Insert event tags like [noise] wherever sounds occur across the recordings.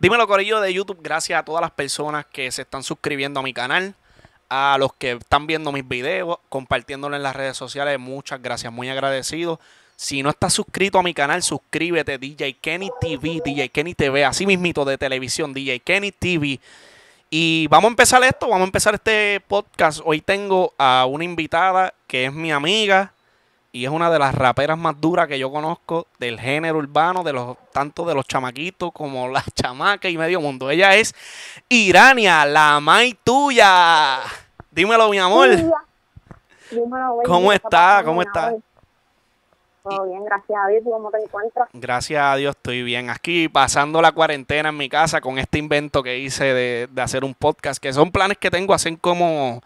Dímelo, Corillo de YouTube. Gracias a todas las personas que se están suscribiendo a mi canal. A los que están viendo mis videos, compartiéndolo en las redes sociales. Muchas gracias, muy agradecido. Si no estás suscrito a mi canal, suscríbete, DJ Kenny TV, DJ Kenny TV, así mismito de televisión, DJ Kenny TV. Y vamos a empezar esto, vamos a empezar este podcast. Hoy tengo a una invitada que es mi amiga y es una de las raperas más duras que yo conozco del género urbano, de los tanto de los chamaquitos como las [laughs] chamacas y medio mundo. Ella es Irania, la mai tuya. Dímelo, mi amor. ¿Cómo está? ¿Cómo está? Todo bien, gracias a Dios. ¿Cómo te encuentras? Gracias a Dios estoy bien. Aquí pasando la cuarentena en mi casa con este invento que hice de, de hacer un podcast, que son planes que tengo hace como,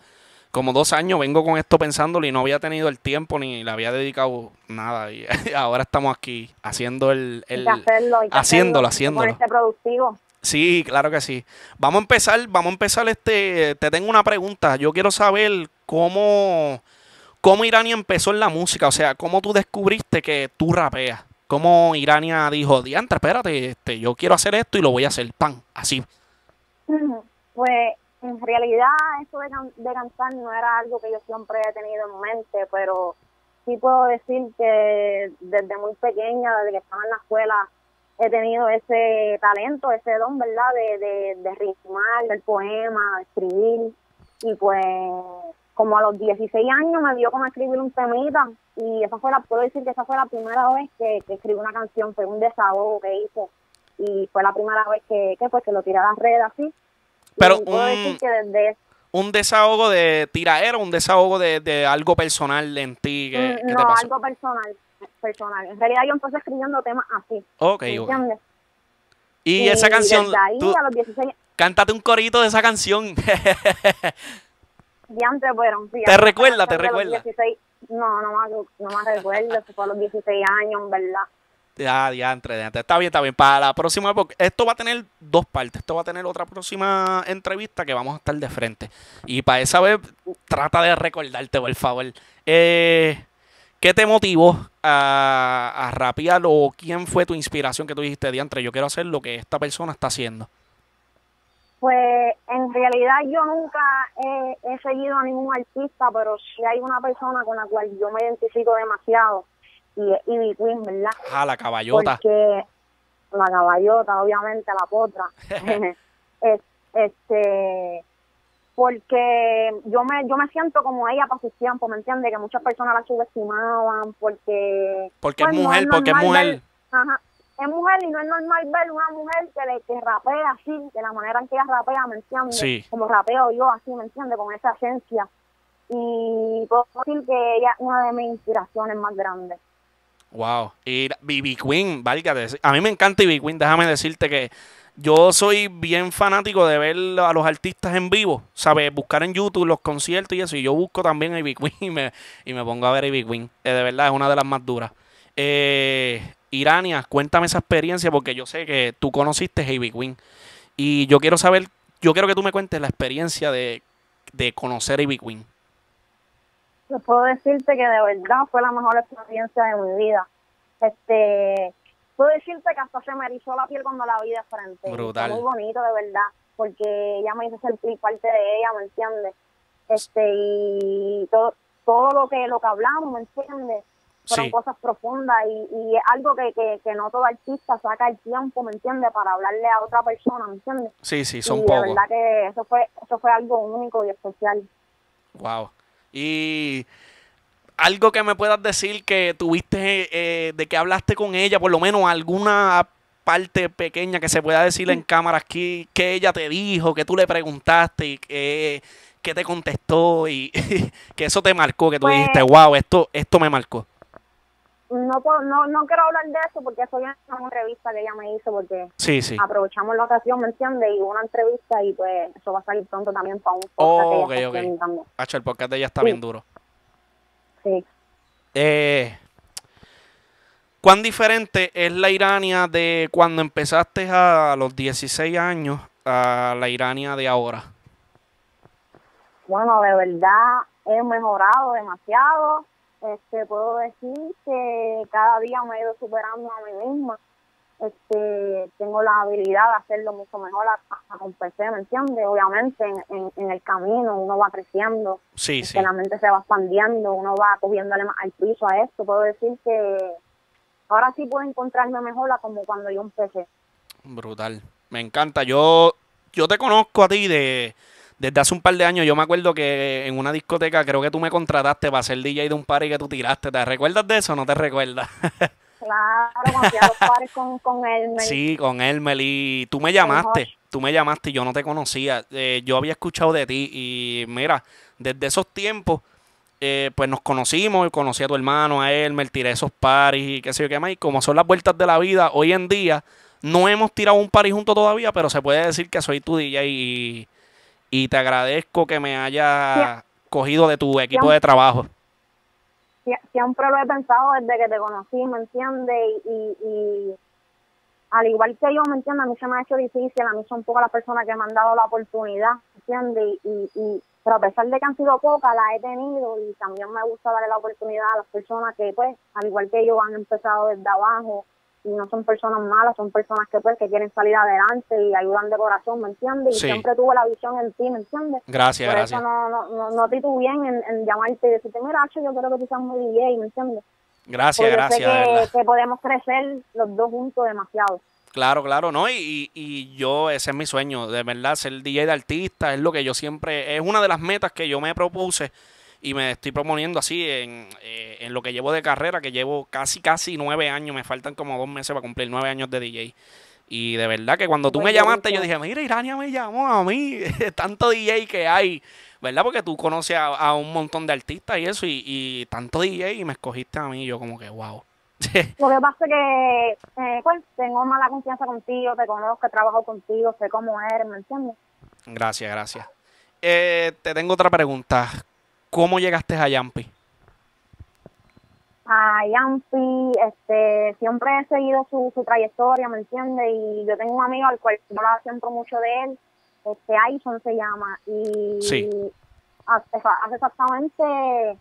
como dos años. Vengo con esto pensándolo y no había tenido el tiempo ni le había dedicado nada. Y [laughs] ahora estamos aquí haciendo el... el hacerlo, haciéndolo, haciéndolo. Este productivo. Sí, claro que sí. Vamos a empezar, vamos a empezar este, te tengo una pregunta. Yo quiero saber cómo ¿Cómo Irania empezó en la música? O sea, ¿cómo tú descubriste que tú rapeas? ¿Cómo Irania dijo, diantre, espérate, este, yo quiero hacer esto y lo voy a hacer, pan, así? [laughs] Pues en realidad eso de, de cantar no era algo que yo siempre he tenido en mente, pero sí puedo decir que desde muy pequeña, desde que estaba en la escuela, he tenido ese talento, ese don, ¿verdad? De, de, de ritmar, del poema, de escribir. Y pues como a los 16 años me dio como escribir un temita y esa fue la, puedo decir que esa fue la primera vez que, que escribí una canción, fue un desahogo que hice y fue la primera vez que, que pues que lo tiré a las redes así. Pero un, un desahogo de tiraera, un desahogo de, de algo personal en ti. Que, mm, no, algo personal, personal. En realidad yo empecé escribiendo temas así. Ok, ¿entiendes? Y, esa canción, ahí, a los 16, cántate un corito de esa canción. [laughs] ¿Te recuerda? ¿Te recuerda? no, no me, no recuerdo. fue a los 16 años, ¿verdad? Ya, diantre, diantre. Está bien, está bien. Para la próxima época, esto va a tener dos partes. Esto va a tener otra próxima entrevista que vamos a estar de frente. Y para esa vez, trata de recordarte, por favor. Eh, ¿Qué te motivó a, a o quién fue tu inspiración que tú dijiste, diantre, yo quiero hacer lo que esta persona está haciendo? Pues en realidad yo nunca he, seguido a ningún artista, pero sí hay una persona con la cual yo me identifico demasiado y es Ivy Queen, ¿verdad? Ah, la caballota. Porque la caballota, obviamente, la potra. [laughs] [laughs] es, este porque yo me yo me siento como ella para sus tiempos, ¿me entiendes? Que muchas personas la subestimaban porque... Porque es pues, mujer, porque es mujer. ajá, es mujer y no es normal ver una mujer que le que rapea así, de la manera en que ella rapea, ¿me entiendes? Como rapeo yo así, ¿me entiendes? Con esa esencia. Y puedo decir que ella es una de mis inspiraciones más grandes. Wow. Y BB Queen, valga A mí me encanta BB Queen, déjame decirte que yo soy bien fanático de ver a los artistas en vivo, ¿sabes? Buscar en YouTube los conciertos y eso. Y yo busco también a BB Queen y me, y me pongo a ver a BB Queen. Eh, de verdad, es una de las más duras. Eh, Irania, cuéntame esa experiencia porque yo sé que tú conociste a Heavy Queen y yo quiero saber, yo quiero que tú me cuentes la experiencia de, conocer a Ivy Queen. Yo puedo decirte que de verdad fue la mejor experiencia de mi vida. Este, puedo decirte que hasta se me erizó la piel cuando la vi de frente. Brutal. Fue muy bonito, de verdad, porque ella me hizo sentir parte de ella, ¿me entiendes? Este, y todo, todo lo que, lo que hablamos, ¿me entiendes? fueron cosas profundas y, es algo que, que, no todo artista saca el tiempo, ¿me entiendes? Para hablarle a otra persona, ¿me entiendes? Sí, sí, son y pocos. De verdad que eso fue, eso fue algo único y especial. Wow. Y algo que me puedas decir que tuviste, eh, de que hablaste con ella, por lo menos alguna parte pequeña que se pueda decir en cámara aquí, que ella te dijo, que tú le preguntaste y que, que te contestó y [laughs] que eso te marcó, que tú pues dijiste, wow, esto, esto me marcó no, no, no quiero hablar de eso porque eso ya es una entrevista que ella me hizo porque sí, sí. aprovechamos la ocasión, ¿me entiendes? Y una entrevista y pues eso va a salir pronto también para un podcast oh, que okay, el podcast de ella está bien duro. Sí. Eh, ¿Cuán diferente es la Irania de cuando empezaste a los 16 años a la Irania de ahora? Bueno, de verdad he mejorado demasiado este, puedo decir que cada día me he ido superando a mí misma este, tengo la habilidad de hacerlo mucho mejor a, a ¿me entiendes? Obviamente en, en, el camino uno va creciendo, sí, este, la mente se va expandiendo, uno va cogiéndole más al piso a esto. Puedo decir que ahora sí puedo encontrarme mejor como cuando yo empecé. Brutal, me encanta. Yo, yo te conozco a ti de desde hace un par de años. Yo me acuerdo que en una discoteca creo que tú me contrataste para ser DJ de un party que tú tiraste. ¿Te recuerdas de eso o no te recuerdas? [laughs] Claro, los con, con Elmer. Sí, con Elmer. Y tú me llamaste, tú me llamaste y yo no te conocía. Eh, yo había escuchado de ti y mira, desde esos tiempos, eh, pues nos conocimos, conocí a tu hermano, a Elmer, tiré esos paris y qué sé yo qué más. Y como son las vueltas de la vida, hoy en día no hemos tirado un party junto todavía, pero se puede decir que soy tu DJ y, y te agradezco que me haya cogido de tu equipo de trabajo siempre lo he pensado desde que te conocí, ¿me entiendes? Y, y, al igual que yo, ¿me entiendes? A mí se me ha hecho difícil, a mí son pocas las personas que me han dado la oportunidad, ¿me entiendes? Y, y, pero a pesar de que han sido pocas, las he tenido y también me gusta darle la oportunidad a las personas que, pues, al igual que yo, han empezado desde abajo no son personas malas, son personas que pues que quieren salir adelante y ayudan de corazón, ¿me entiendes? Y siempre tuve la visión en ti, ¿me entiendes? Gracias, Por gracias. eso no, no, no, no bien en, en, llamarte y decirte, mira, yo quiero que tú seas muy DJ, ¿me entiendes? Gracias, gracias. que, podemos crecer los dos juntos demasiado. Claro, claro, ¿no? Y, y yo, ese es mi sueño, de verdad, ser DJ de artista, es lo que yo siempre, es una de las metas que yo me propuse y me estoy proponiendo así en, eh, en, lo que llevo de carrera, que llevo casi, casi nueve años, me faltan como dos meses para cumplir nueve años de DJ. Y de verdad que cuando tú me llamaste, yo dije, mira, Irania me llamó a mí, [laughs] tanto DJ que hay, ¿verdad? Porque tú conoces a, un montón de artistas y eso, y, tanto DJ y me escogiste a mí, yo como que, wow. [laughs] Lo que pasa es que, eh, pues, tengo mala confianza contigo, te conozco, trabajo contigo, sé cómo eres, ¿me entiendes? Gracias, gracias. Eh, te tengo otra pregunta. ¿Cómo llegaste a Yampi? A Yampi, este, siempre he seguido su, su trayectoria, ¿me entiendes? Y yo tengo un amigo al cual yo hablo siempre mucho de él, este, Aison se llama, y hace, exactamente,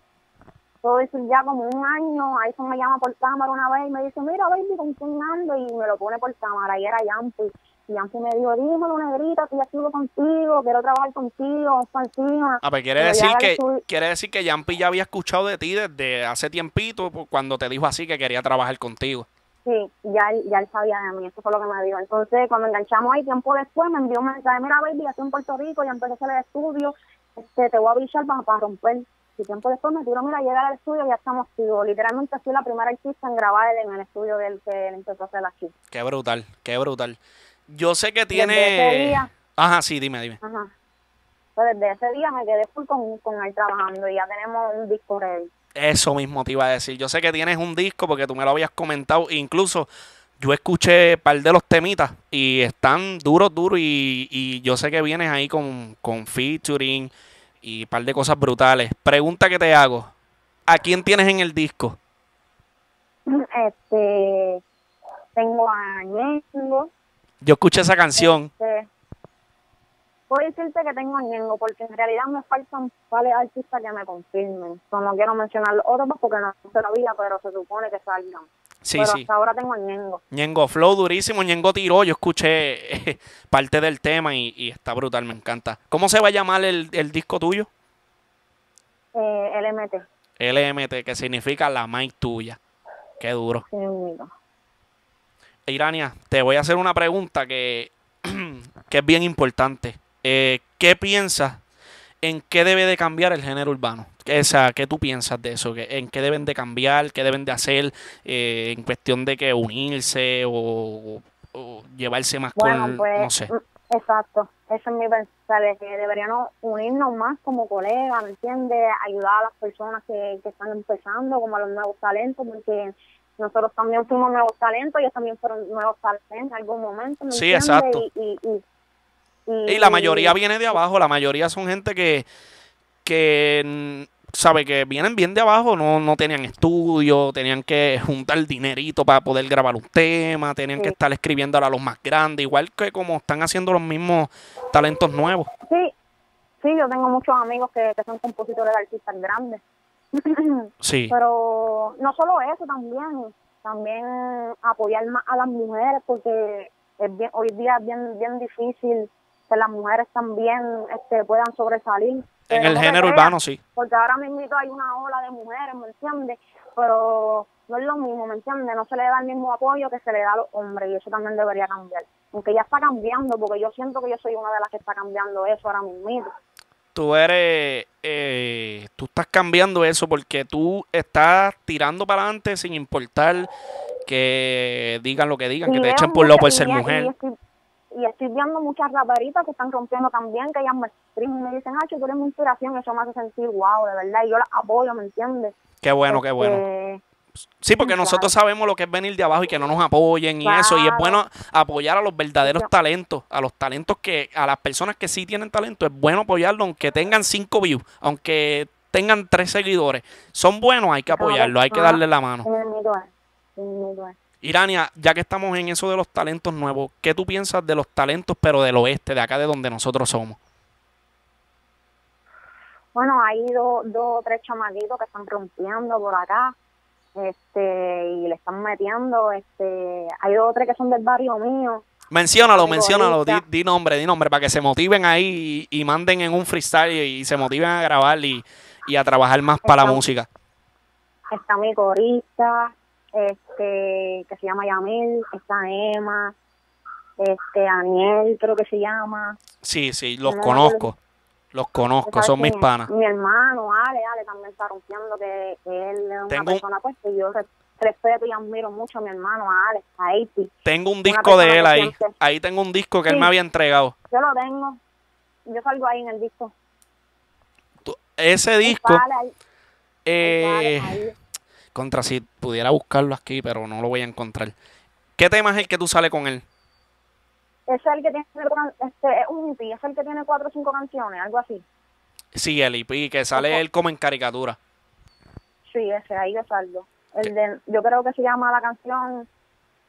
puedo decir ya como un año, Aison me llama por cámara una vez y me dice, mira, baby, ¿con quién ando? Y me lo pone por cámara, y era Yampi. Y aunque me dijo, dímelo, negrita, ya estuve contigo, quiero trabajar contigo, vamos encima. Ah, pues quiere decir que, quiere decir que Yampi ya había escuchado de ti desde hace tiempito, pues, cuando te dijo así que quería trabajar contigo. Sí, ya, ya él sabía de mí, eso fue lo que me dijo. Entonces, cuando enganchamos ahí, tiempo después, me envió un mensaje, mira, baby, estoy en Puerto Rico, ya empecé a hacer el estudio, este, te voy a avisar para, para romper. Y tiempo después me tiró, mira, llegar al estudio, ya estamos activos. Literalmente fui la primera artista en grabar en el estudio del que él empezó a hacer aquí. Qué brutal, qué brutal. Yo sé que tiene... Ajá, sí, dime, dime. Ajá. Pues desde ese día me quedé full con, con él trabajando y ya tenemos un disco ready. Eso mismo te iba a decir. Yo sé que tienes un disco porque tú me lo habías comentado. Incluso yo escuché un par de los temitas y están duros, duros. Y, y yo sé que vienes ahí con, con featuring y un par de cosas brutales. Pregunta que te hago. ¿A quién tienes en el disco? Este, tengo a Ñengo, yo escuché esa canción. Este, puedo decirte que tengo Ñengo, porque en realidad me faltan varios artistas que me confirmen. no quiero mencionar otros porque no se lo vi, pero se supone que salgan. Sí, pero sí. hasta ahora tengo Ñengo. Ñengo Flow durísimo, Ñengo tiró, yo escuché [laughs] parte del tema y, está brutal, me encanta. ¿Cómo se va a llamar el, disco tuyo? Eh, LMT. LMT, que significa la mic tuya. Qué duro. Sí, Irania, te voy a hacer una pregunta que, [clears throat] que es bien importante. Eh, ¿Qué piensas en qué debe de cambiar el género urbano? O sea, ¿qué tú piensas de eso? ¿En qué deben de cambiar? ¿Qué deben de hacer eh, en cuestión de que unirse o, llevarse más con, pues, no sé? Mm, exacto, eso es mi pensar, es que deberíamos unirnos más como colegas, ¿me entiendes? Ayudar a las personas que, que están empezando, como a los nuevos talentos, porque nosotros también fuimos nuevos talentos, ellos también fueron nuevos talentos en algún momento. sí, exacto. Y, la mayoría viene de abajo, la mayoría son gente que, que sabe que vienen bien de abajo, no, no tenían estudio, tenían que juntar dinerito para poder grabar un tema, tenían que estar escribiendo a los más grandes, igual que como están haciendo los mismos talentos nuevos. Sí, sí, yo tengo muchos amigos que, que son compositores de artistas grandes [laughs] Sí. Pero no solo eso, también también apoyar más a las mujeres porque es bien, hoy día es bien, bien difícil que las mujeres también este, puedan sobresalir. En el género urbano, sí. Porque ahora mismo hay una ola de mujeres, ¿me entiendes? Pero no es lo mismo, ¿me entiendes? No se le da el mismo apoyo que se le da a los hombres y eso también debería cambiar. Aunque ya está cambiando, porque yo siento que yo soy una de las que está cambiando eso ahora mismo. Tú eres, eh, tú estás cambiando eso porque tú estás tirando para adelante sin importar que digan lo que digan, que te echen por lo por ser mujer y estoy viendo muchas raperitas que están rompiendo también, que ellas me me dicen, ah, tú eres mi inspiración, eso me hace sentir wow, de verdad, y yo las apoyo, ¿me entiendes? Qué bueno, qué bueno. Sí, porque nosotros sabemos lo que es venir de abajo y que no nos apoyen y eso, y es bueno apoyar a los verdaderos talentos, a los talentos que, a las personas que sí tienen talento, es bueno apoyarlo aunque tengan cinco views, aunque tengan tres seguidores, son buenos, hay que apoyarlo, hay que darle la mano. Irania, ya que estamos en eso de los talentos nuevos, ¿qué tú piensas de los talentos, pero del oeste, de acá de donde nosotros somos? Bueno, hay dos o tres chamaquitos que están rompiendo por acá este y le están metiendo. este Hay dos o tres que son del barrio mío. Menciónalo, menciónalo, di, nombre, di nombre, para que se motiven ahí y, manden en un freestyle y, se motiven a grabar y, a trabajar más para la música. Está mi corista, este que se llama Yamil, está Emma, este Daniel creo que se llama. Sí, sí, los conozco. Los conozco, son mis panas. Mi hermano, Ale, Ale también está rompiendo que, él es una persona pues que yo respeto y admiro mucho a mi hermano, a Ale, a Aiti. Tengo un disco de él ahí. Ahí tengo un disco que él me había entregado. Yo lo tengo. Yo salgo ahí en el disco. ese disco... Eh, contra si pudiera buscarlo aquí, pero no lo voy a encontrar. ¿Qué tema es el que tú sales con él? Es el que tiene este, un EP, es el que tiene cuatro o cinco canciones, algo así. Sí, el EP, que sale él como en caricatura. Sí, ese, ahí yo salgo. El de, yo creo que se llama la canción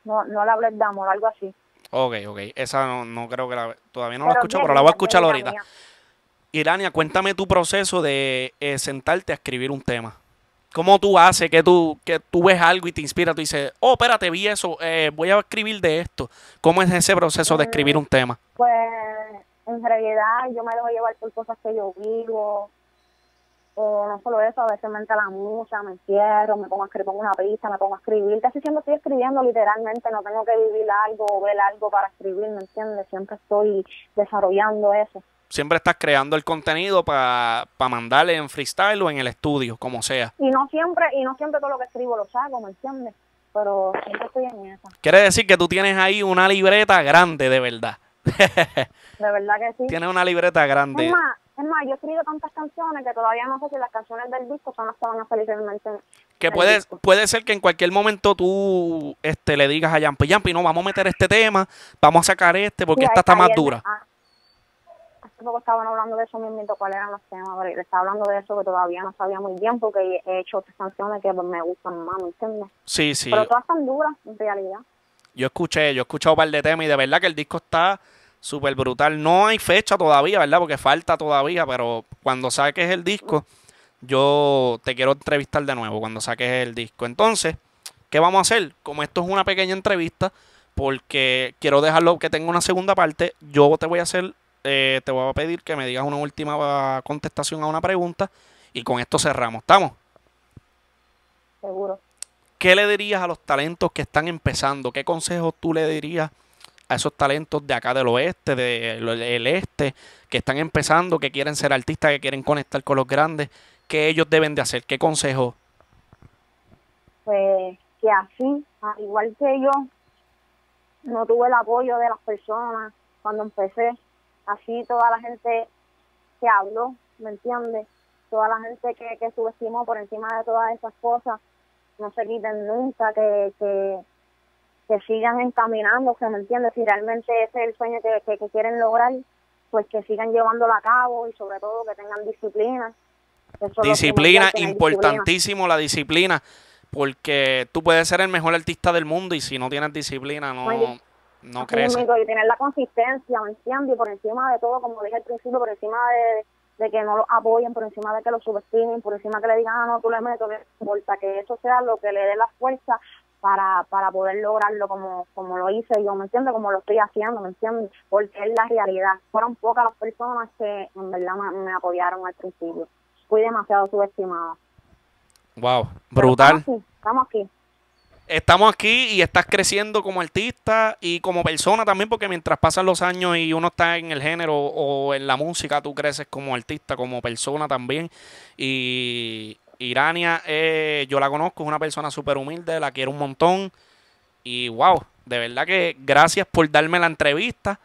No, no la hables de amor, algo así. Ok, ok. Esa no, no creo que la... Todavía no la escucho, pero la voy a escuchar ahorita. Irania, cuéntame tu proceso de eh, sentarte a escribir un tema. ¿Cómo tú haces que tú, que tú ves algo y te inspira? Tú dices, oh, espérate, vi eso, eh, voy a escribir de esto. ¿Cómo es ese proceso de escribir un tema? Pues en realidad yo me dejo llevar por cosas que yo vivo. O no solo eso, a veces me entra la musa, me encierro, me pongo a escribir, pongo una pista, me pongo a escribir. Casi siempre estoy escribiendo literalmente, no tengo que vivir algo o ver algo para escribir, ¿me entiendes? Siempre estoy desarrollando eso siempre estás creando el contenido para mandarle en freestyle o en el estudio, como sea. Y no siempre, y no siempre todo lo que escribo lo saco, ¿me entiendes? Pero siempre estoy en eso. Quiere decir que tú tienes ahí una libreta grande, de verdad. [laughs] de verdad que sí. Tienes una libreta grande. Es más, es más, yo he escrito tantas canciones que todavía no sé si las canciones del disco son las que van a salir Que puede, puede ser que en cualquier momento tú este, le digas a Yampi, Yampi, no, vamos a meter este tema, vamos a sacar este porque esta está más dura. Ah, poco estaban hablando de eso mismo, cuáles eran los temas, pero le estaba hablando de eso que todavía no sabía muy bien porque he hecho otras canciones que me gustan más, ¿me entiendes? Sí, sí. Pero todas están duras, en realidad. Yo escuché, yo he escuchado un par de temas y de verdad que el disco está súper brutal. No hay fecha todavía, ¿verdad? Porque falta todavía, pero cuando saques el disco, yo te quiero entrevistar de nuevo cuando saques el disco. Entonces, ¿qué vamos a hacer? Como esto es una pequeña entrevista, porque quiero dejarlo que tenga una segunda parte, yo te voy a hacer eh, te voy a pedir que me digas una última contestación a una pregunta y con esto cerramos. ¿Estamos? Seguro. ¿Qué le dirías a los talentos que están empezando? ¿Qué consejos tú le dirías a esos talentos de acá del oeste, del este, que están empezando, que quieren ser artistas, que quieren conectar con los grandes? ¿Qué ellos deben de hacer? ¿Qué consejos? Pues que así, al igual que yo, no tuve el apoyo de las personas cuando empecé, así toda la gente que habló, ¿me entiendes? Toda la gente que, que subestimó por encima de todas esas cosas, no se quiten nunca, que, que, que sigan encaminándose, ¿me entiendes? Si realmente ese es el sueño que, que, quieren lograr, pues que sigan llevándolo a cabo y sobre todo que tengan disciplina. disciplina, importantísimo la disciplina, porque tú puedes ser el mejor artista del mundo y si no tienes disciplina no no crece. Y tener la consistencia, ¿me entiendes? Y por encima de todo, como dije al principio, por encima de, que no lo apoyen, por encima de que lo subestimen, por encima de que le digan, ah, no, tú le metes, no importa, que eso sea lo que le dé la fuerza para, para poder lograrlo como, como lo hice yo, ¿me entiendes? Como lo estoy haciendo, ¿me entiendes? Porque es la realidad. Fueron pocas las personas que en verdad me, apoyaron al principio. Fui demasiado subestimada. Wow, brutal. Estamos aquí, estamos aquí. Estamos aquí y estás creciendo como artista y como persona también, porque mientras pasan los años y uno está en el género o en la música, tú creces como artista, como persona también. Y, Irania, eh, yo la conozco, es una persona súper humilde, la quiero un montón. Y wow, de verdad que gracias por darme la entrevista.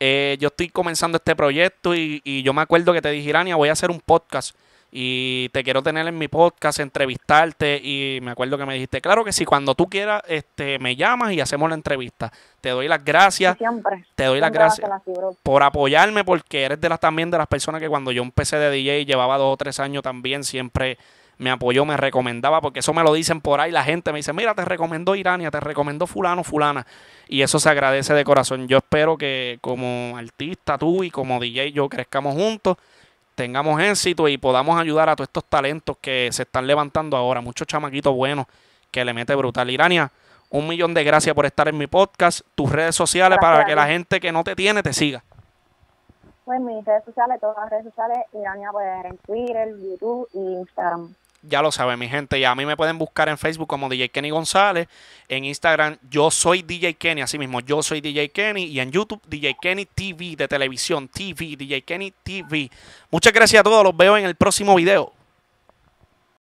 Eh, yo estoy comenzando este proyecto y, y, yo me acuerdo que te dije, Irania, voy a hacer un podcast y te quiero tener en mi podcast, entrevistarte y me acuerdo que me dijiste, claro que sí, cuando tú quieras, este, me llamas y hacemos la entrevista. Te doy las gracias. Siempre. Te doy las gracias por apoyarme porque eres de las también de las personas que cuando yo empecé de DJ llevaba dos o tres años también siempre me apoyó, me recomendaba, porque eso me lo dicen por ahí, la gente me dice, mira, te recomendó Irania, te recomendó fulano, fulana, y eso se agradece de corazón. Yo espero que como artista tú y como DJ yo crezcamos juntos tengamos éxito y podamos ayudar a todos estos talentos que se están levantando ahora. Muchos chamaquitos buenos que le mete brutal. Irania, un millón de gracias por estar en mi podcast, tus redes sociales para que la gente que no te tiene te siga. Pues mis redes sociales, todas las redes sociales, Irania puede en Twitter, YouTube y Instagram. Ya lo saben, mi gente. Y a mí me pueden buscar en Facebook como DJ Kenny González. En Instagram, yo soy DJ Kenny. Así mismo, yo soy DJ Kenny. Y en YouTube, DJ Kenny TV de televisión. TV, DJ Kenny TV. Muchas gracias a todos. Los veo en el próximo video.